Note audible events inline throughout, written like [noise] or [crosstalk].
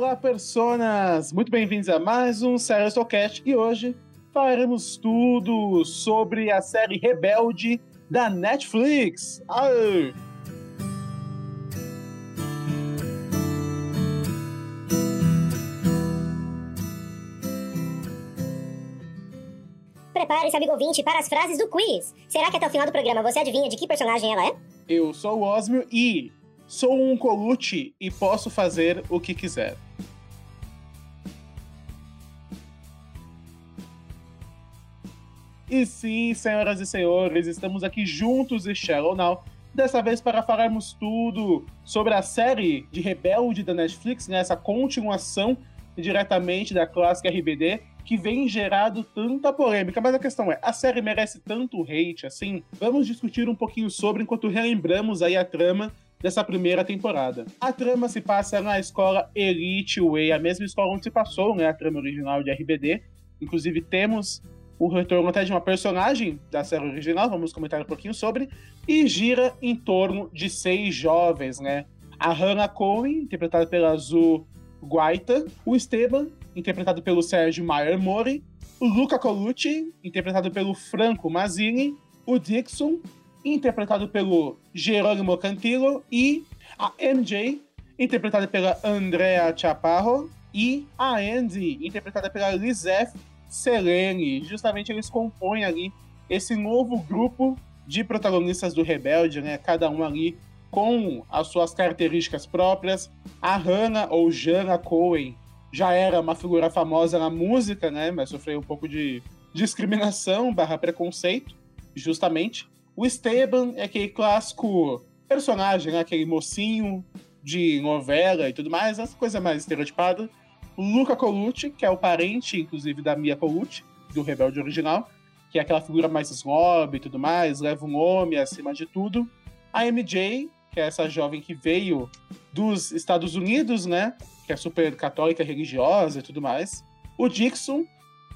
Olá, personas! Muito bem-vindos a mais um Sério Cast e hoje falaremos tudo sobre a série Rebelde da Netflix. Aê! Prepare-se, amigo ouvinte, para as frases do quiz. Será que até o final do programa você adivinha de que personagem ela é? Eu sou o Osmio e sou um colute e posso fazer o que quiser. E sim, senhoras e senhores, estamos aqui juntos e Shallow Now, dessa vez para falarmos tudo sobre a série de Rebelde da Netflix, né, essa continuação diretamente da clássica RBD, que vem gerado tanta polêmica. Mas a questão é, a série merece tanto hate assim? Vamos discutir um pouquinho sobre enquanto relembramos aí a trama dessa primeira temporada. A trama se passa na escola Elite Way, a mesma escola onde se passou né, a trama original de RBD. Inclusive temos o retorno até de uma personagem da série original, vamos comentar um pouquinho sobre, e gira em torno de seis jovens, né? A Hannah Cohen, interpretada pela Azul Guaita, o Esteban, interpretado pelo Sérgio Maier Mori, o Luca Colucci, interpretado pelo Franco Mazzini, o Dixon, interpretado pelo Jerônimo Cantillo, e a MJ, interpretada pela Andrea Chaparro, e a Andy, interpretada pela Lizeth Selene. Justamente eles compõem ali esse novo grupo de protagonistas do Rebelde, né? Cada um ali com as suas características próprias. A Hannah ou Jana Cohen já era uma figura famosa na música, né? Mas sofreu um pouco de discriminação [laughs] barra preconceito, justamente. O Esteban é aquele clássico personagem, né? aquele mocinho de novela e tudo mais, essa coisa mais estereotipada. Luca Colucci, que é o parente, inclusive, da Mia Colucci, do Rebelde original, que é aquela figura mais snob e tudo mais, leva um nome acima de tudo. A MJ, que é essa jovem que veio dos Estados Unidos, né? Que é super católica, religiosa e tudo mais. O Dixon,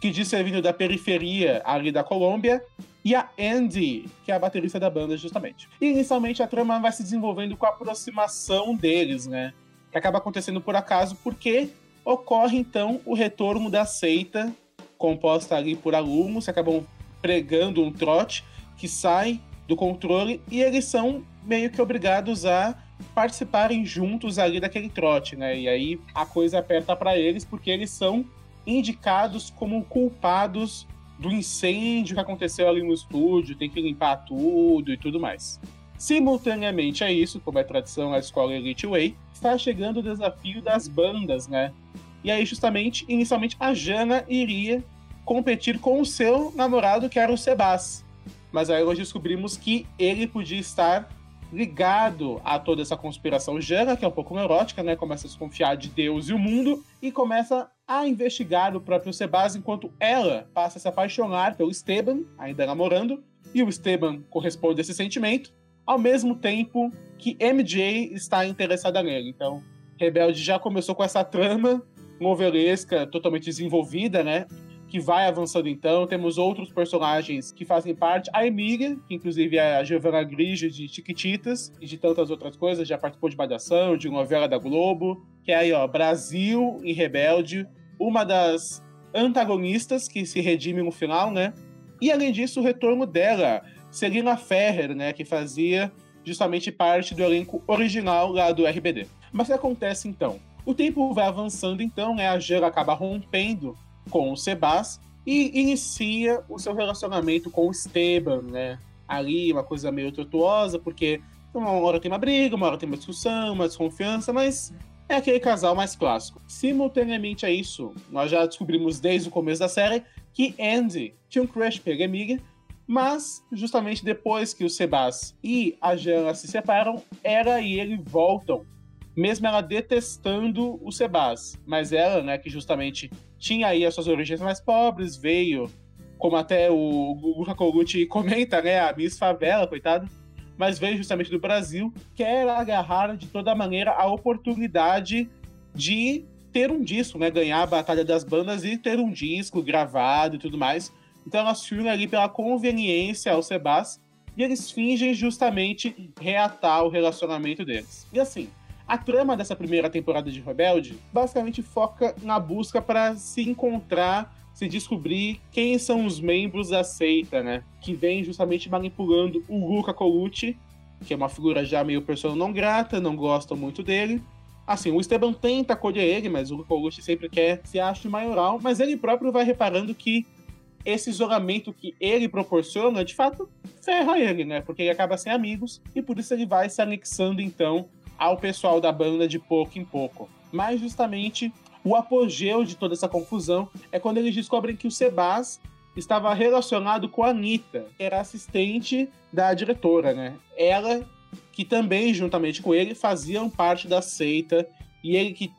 que diz ser vindo da periferia ali da Colômbia. E a Andy, que é a baterista da banda, justamente. E inicialmente a trama vai se desenvolvendo com a aproximação deles, né? Que acaba acontecendo por acaso porque ocorre então o retorno da seita, composta ali por alunos que acabam pregando um trote que sai do controle e eles são meio que obrigados a participarem juntos ali daquele trote, né? E aí a coisa aperta para eles porque eles são indicados como culpados do incêndio que aconteceu ali no estúdio, tem que limpar tudo e tudo mais. Simultaneamente a isso, como é tradição a escola Elite Way, está chegando o desafio das bandas, né? E aí, justamente, inicialmente, a Jana iria competir com o seu namorado, que era o Sebas. Mas aí nós descobrimos que ele podia estar ligado a toda essa conspiração. Jana, que é um pouco neurótica, né? Começa a desconfiar de Deus e o mundo e começa a investigar o próprio Sebas, enquanto ela passa a se apaixonar pelo Esteban, ainda namorando, e o Esteban corresponde a esse sentimento, ao mesmo tempo que MJ está interessada nele. Então, Rebelde já começou com essa trama novelesca totalmente desenvolvida, né? Que vai avançando então. Temos outros personagens que fazem parte. A Emília, que inclusive é a Giovanna Grigio de Chiquititas e de tantas outras coisas, já participou de Malhação, de novela da Globo. Que é aí, ó, Brasil e Rebelde. Uma das antagonistas que se redime no final, né? E além disso, o retorno dela, Celina Ferrer, né? Que fazia justamente parte do elenco original lá do RBD. Mas o que acontece então? O tempo vai avançando, então, né? A Jana acaba rompendo com o Sebas e inicia o seu relacionamento com o Esteban, né? Ali, uma coisa meio tortuosa, porque uma hora tem uma briga, uma hora tem uma discussão, uma desconfiança, mas é aquele casal mais clássico. Simultaneamente a isso, nós já descobrimos desde o começo da série que Andy tinha um crush pela Emilia, mas justamente depois que o Sebas e a Jana se separam, ela e ele voltam mesmo ela detestando o Sebas. Mas ela, né, que justamente tinha aí as suas origens mais pobres, veio, como até o Luca Colucci comenta, né, a Miss Favela, coitado, mas veio justamente do Brasil, quer agarrar de toda maneira a oportunidade de ter um disco, né, ganhar a Batalha das Bandas e ter um disco gravado e tudo mais. Então ela se une ali pela conveniência ao Sebas, e eles fingem justamente reatar o relacionamento deles. E assim, A trama dessa primeira temporada de Rebelde basicamente foca na busca para se encontrar, se descobrir quem são os membros da seita, né? Que vem justamente manipulando o Luca Colucci, que é uma figura já meio persona não grata, não gostam muito dele. Assim, o Esteban tenta acolher ele, mas o Colucci sempre quer se acha maioral, mas ele próprio vai reparando que esse isolamento que ele proporciona, de fato, ferra ele, né? Porque ele acaba sem amigos e por isso ele vai se anexando, então, ao pessoal da banda de pouco em pouco. Mas justamente o apogeu de toda essa confusão é quando eles descobrem que o Sebas estava relacionado com a Anitta, que era assistente da diretora, né? Ela que também, juntamente com ele, faziam parte da seita e ele que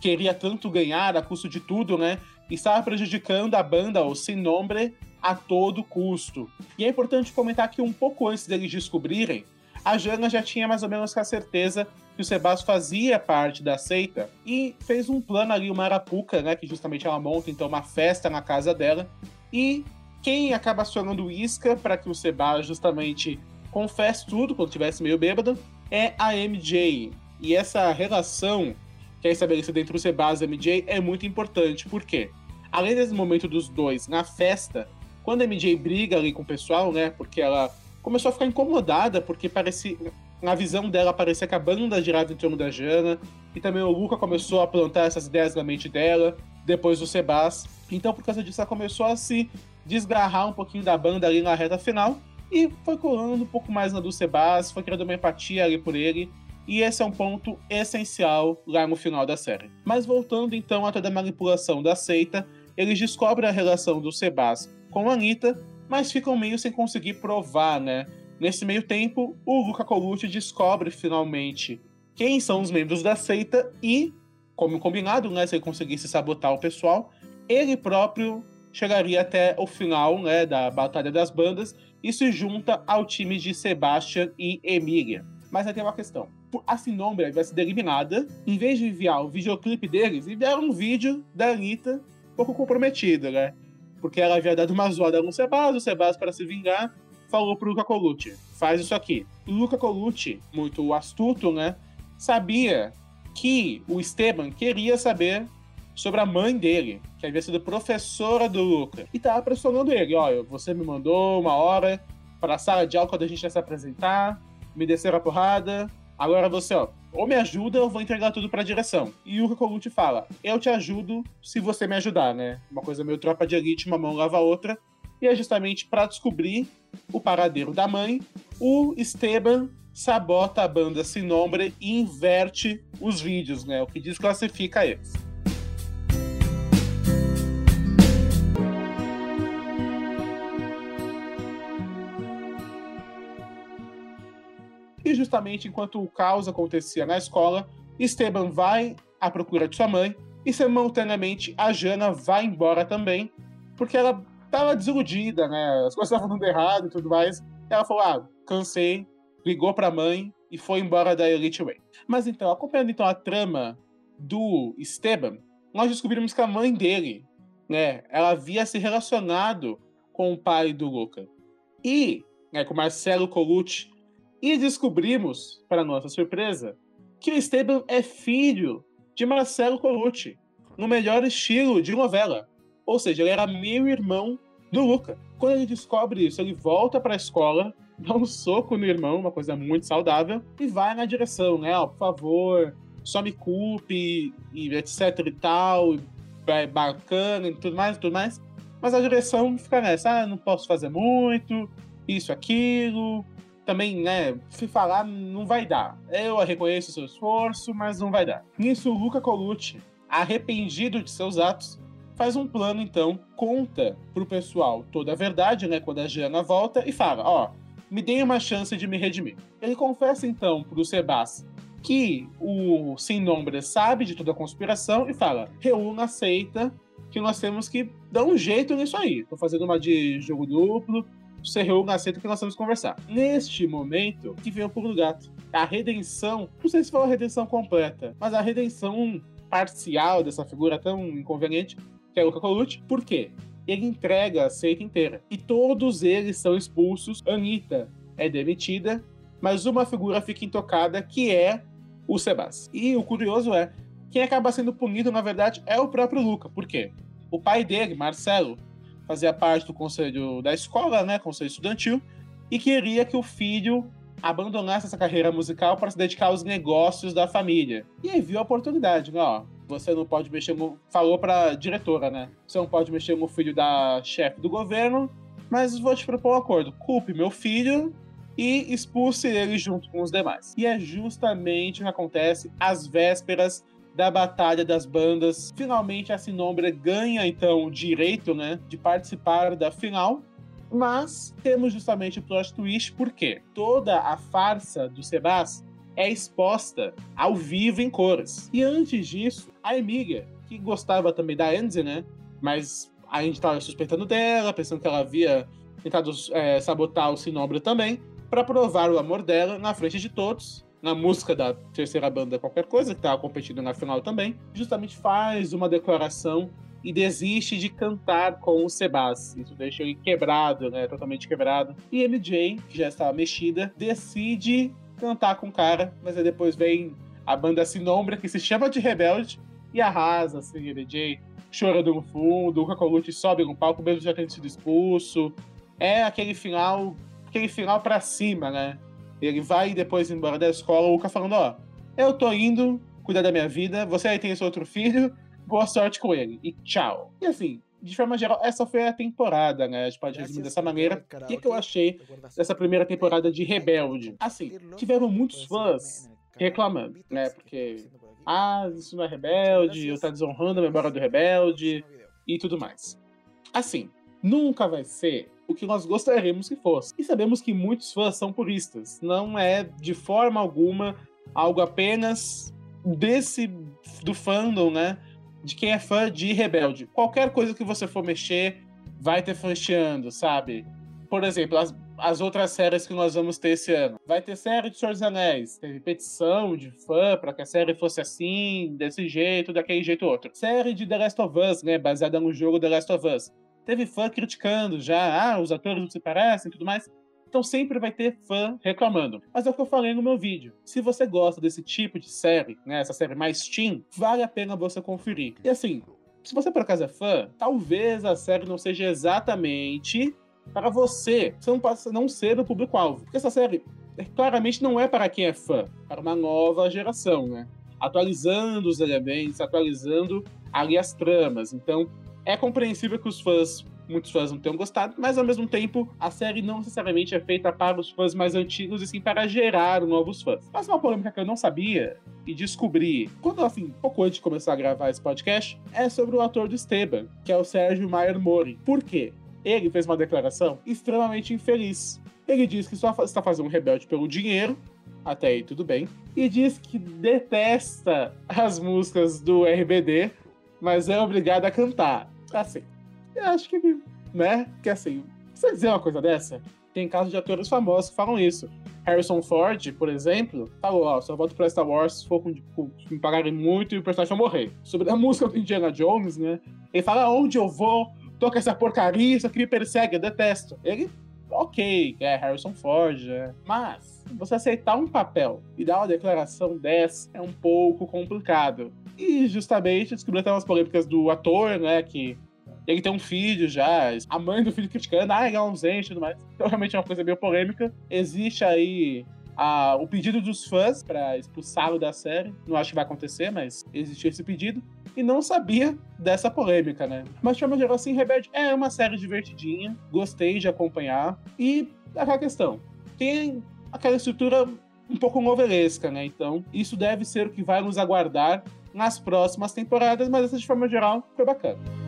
queria tanto ganhar a custo de tudo, né? Estava prejudicando a banda, o Sem Nombre, a todo custo. E é importante comentar que um pouco antes deles descobrirem, a Jana já tinha mais ou menos a certeza que o Sebastião fazia parte da seita e fez um plano ali, uma arapuca, né, que justamente ela monta então uma festa na casa dela e quem acaba acionando Isca para que o Sebastião justamente confesse tudo quando estivesse meio bêbado é a MJ. E essa relação que é estabelecida entre o Sebastião e a MJ é muito importante, porque além desse momento dos dois na festa, quando a MJ briga ali com o pessoal, né, porque ela começou a ficar incomodada, porque parecia, na visão dela parecia que a banda girava em torno da Jana, e também o Luca começou a plantar essas ideias na mente dela, depois do Sebas. Então, por causa disso, ela começou a se desgarrar um pouquinho da banda ali na reta final, e foi colando um pouco mais na do Sebas, foi criando uma empatia ali por ele, e esse é um ponto essencial lá no final da série. Mas voltando então a toda a manipulação da seita, eles descobrem a relação do Sebas com a Anitta, mas ficam meio sem conseguir provar, né? Nesse meio tempo, o Luca Colucci descobre finalmente quem são os membros da seita e, como combinado, né, se ele conseguisse sabotar o pessoal, ele próprio chegaria até o final né, da Batalha das Bandas e se junta ao time de Sebastian e Emília. Mas aí tem uma questão. A Sinombra vai ser eliminada. Em vez de enviar o videoclipe deles, enviaram um vídeo da Anitta pouco comprometido, né? porque ela havia dado uma zoada no Sebas, o Sebas, para se vingar, falou pro Luca Colucci, faz isso aqui. O Luca Colucci, muito astuto, né, sabia que o Esteban queria saber sobre a mãe dele, que havia sido professora do Luca, e tava pressionando ele, ó, você me mandou uma hora para a sala de aula quando a gente ia se apresentar, me desceram a porrada, agora você, ó, ou me ajuda ou vou entregar tudo pra direção. E o Colucci fala, eu te ajudo se você me ajudar, né? Uma coisa meio tropa de elite, uma mão lava a outra. E é justamente para descobrir o paradeiro da mãe, o Esteban sabota a banda Sem Nombre e inverte os vídeos, né? O que desclassifica eles. E justamente enquanto o caos acontecia na escola, Esteban vai à procura de sua mãe e simultaneamente a Jana vai embora também, porque ela estava desiludida, né? As coisas estavam dando errado e tudo mais. Ela falou: "Ah, cansei", ligou para a mãe e foi embora da Elite Way. Mas então, acompanhando então a trama do Esteban, nós descobrimos que a mãe dele, né, ela havia se relacionado com o pai do Luca. E, né, com Marcelo Colucci, e descobrimos, para nossa surpresa, que o Esteban é filho de Marcelo Colucci, no melhor estilo de novela. Ou seja, ele era meio irmão do Luca. Quando ele descobre isso, ele volta para a escola, dá um soco no irmão, uma coisa muito saudável, e vai na direção, né? Ó, por favor, só me culpe, e etc e tal, e bacana e tudo mais e tudo mais. Mas a direção fica nessa, ah, não posso fazer muito, isso, aquilo, também, né, se falar, não vai dar. Eu reconheço o seu esforço, mas não vai dar. Nisso, o Luca Colucci, arrependido de seus atos, faz um plano, então, conta pro pessoal toda a verdade, né, quando a Jana volta, e fala, ó, me deem uma chance de me redimir. Ele confessa, então, pro Sebas que o Sem Nombre sabe de toda a conspiração e fala, reúna a seita, que nós temos que dar um jeito nisso aí. Tô fazendo uma de jogo duplo, você reúne na seita que nós vamos conversar. Neste momento, que vem o pulo do gato. A redenção, não sei se foi a redenção completa, mas a redenção parcial dessa figura tão inconveniente, que é o Colucci. Por quê? Ele entrega a seita inteira. E todos eles são expulsos. Anitta é demitida, mas uma figura fica intocada, que é o Sebas. E o curioso é, quem acaba sendo punido, na verdade, é o próprio Luca. Por quê? O pai dele, Marcelo, fazia parte do conselho da escola, né, conselho estudantil, e queria que o filho abandonasse essa carreira musical para se dedicar aos negócios da família. E aí viu a oportunidade, né? Ó, você não pode mexer. No... Falou para diretora, né? Você não pode mexer no filho da chefe do governo, mas vou te propor um acordo. Culpe meu filho e expulse ele junto com os demais. E é justamente o que acontece às vésperas da Batalha das Bandas. Finalmente a Sinombra ganha então o direito, né, de participar da final. Mas temos justamente o plot twist porque toda a farsa do Sebas é exposta ao vivo em cores. E antes disso, a Emilia, que gostava também da Enze, né? Mas a gente estava suspeitando dela, pensando que ela havia tentado é, sabotar o Sinombra também, para provar o amor dela na frente de todos, na música da terceira banda qualquer coisa, que estava competindo na final também, justamente faz uma declaração e desiste de cantar com o Sebas. Isso deixa ele quebrado, né? Totalmente quebrado. E MJ, que já estava mexida, decide cantar com o cara, mas aí depois vem a banda Sinombra, que se chama de Rebelde, e arrasa, assim, MJ chorando no fundo, o Cacolucci sobe no palco mesmo já tendo sido expulso. É aquele final, aquele final para cima, né? Ele vai depois embora da escola, o Luca falando, ó, eu tô indo cuidar da minha vida, você aí tem esse outro filho, [laughs] boa sorte com ele. E tchau. E assim, de forma geral, essa foi a temporada, né? A gente pode resumir dessa maneira. O que, que eu achei dessa primeira temporada de Rebelde? Assim, tiveram muitos fãs reclamando, né? Porque, ah, isso não é Rebelde, eu tá desonrando a memória do Rebelde e tudo mais. Assim, nunca vai ser o que nós gostaríamos que fosse. E sabemos que muitos fãs são puristas. Não é de forma alguma algo apenas desse do fandom, né? de quem é fã de Rebelde. Qualquer coisa que você for mexer, vai ter fãsteando, sabe? Por exemplo, as, as outras séries que nós vamos ter esse ano. Vai ter série de Senhor dos Anéis. Teve petição de fã para que a série fosse assim, desse jeito, daquele jeito outro. Série de The Last of Us, né? Baseada no jogo The Last of Us. Teve fã criticando já, ah, os atores não se parecem e tudo mais. Então sempre vai ter fã reclamando. Mas é o que eu falei no meu vídeo. Se você gosta desse tipo de série, né, essa série mais teen, vale a pena você conferir. E assim, se você por acaso é fã, talvez a série não seja exatamente para você. Você não pode não ser o público-alvo. Porque essa série é, claramente não é para quem é fã, para uma nova geração, né? Atualizando os elementos, atualizando ali as tramas. Então, é compreensível que os fãs muitos fãs não tenham gostado, mas ao mesmo tempo a série não necessariamente é feita para os fãs mais antigos e sim para gerar novos fãs. Mas uma polêmica que eu não sabia e descobri quando assim, pouco antes de começar a gravar esse podcast, é sobre o ator do Esteban, que é o Sérgio Maier Mori. Por quê? Ele fez uma declaração extremamente infeliz. Ele diz que só está fazendo um rebelde pelo dinheiro, até aí tudo bem, e diz que detesta as músicas do RBD, mas é obrigado a cantar. Assim, eu acho que, né? Que assim, você dizer uma coisa dessa? Tem casos de atores famosos que falam isso. Harrison Ford, por exemplo, falou: Ó, só volto pra Star Wars se for com, com, me pagarem muito e o personagem morrer. Sobre a música do Indiana Jones, né? Ele fala: onde eu vou, toca essa porcaria, isso aqui me persegue, eu detesto. Ele, ok, é Harrison Ford, é. Mas, você aceitar um papel e dar uma declaração dessa é um pouco complicado. E justamente descobri até umas polêmicas do ator, né? Que ele tem um filho já, a mãe do filho criticando, ah, ele é ausente e tudo mais. Então, realmente é uma coisa meio polêmica. Existe aí a, o pedido dos fãs para expulsá-lo da série. Não acho que vai acontecer, mas existe esse pedido. E não sabia dessa polêmica, né? Mas de forma geral, assim, Rebelde é uma série divertidinha. Gostei de acompanhar. E aquela questão. Tem aquela estrutura um pouco novelesca, né? Então, isso deve ser o que vai nos aguardar nas próximas temporadas, mas essa de forma geral foi bacana.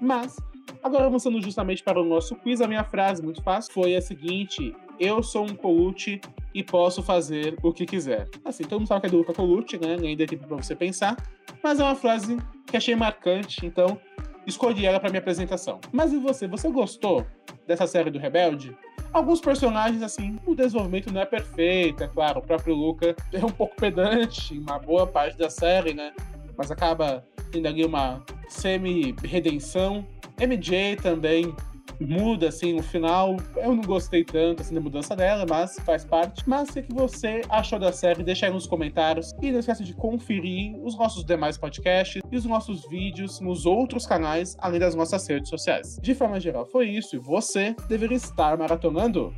Mas, agora avançando justamente para o nosso quiz, a minha frase, muito fácil, foi a seguinte: Eu sou um Colucci e posso fazer o que quiser. Assim, todo mundo sabe que é do Luca Colucci, né? Deu tempo para você pensar. Mas é uma frase que achei marcante, então escolhi ela para minha apresentação. Mas e você? Você gostou dessa série do Rebelde? Alguns personagens, assim, o desenvolvimento não é perfeito, é claro. O próprio Luca é um pouco pedante em uma boa parte da série, né? Mas acaba tendo ali uma semi-redenção. MJ também muda, assim, no final. Eu não gostei tanto, assim, da mudança dela, mas faz parte. Mas o que você achou da série? Deixa aí nos comentários. E não esqueça de conferir os nossos demais podcasts e os nossos vídeos nos outros canais, além das nossas redes sociais. De forma geral, foi isso. E você deveria estar maratonando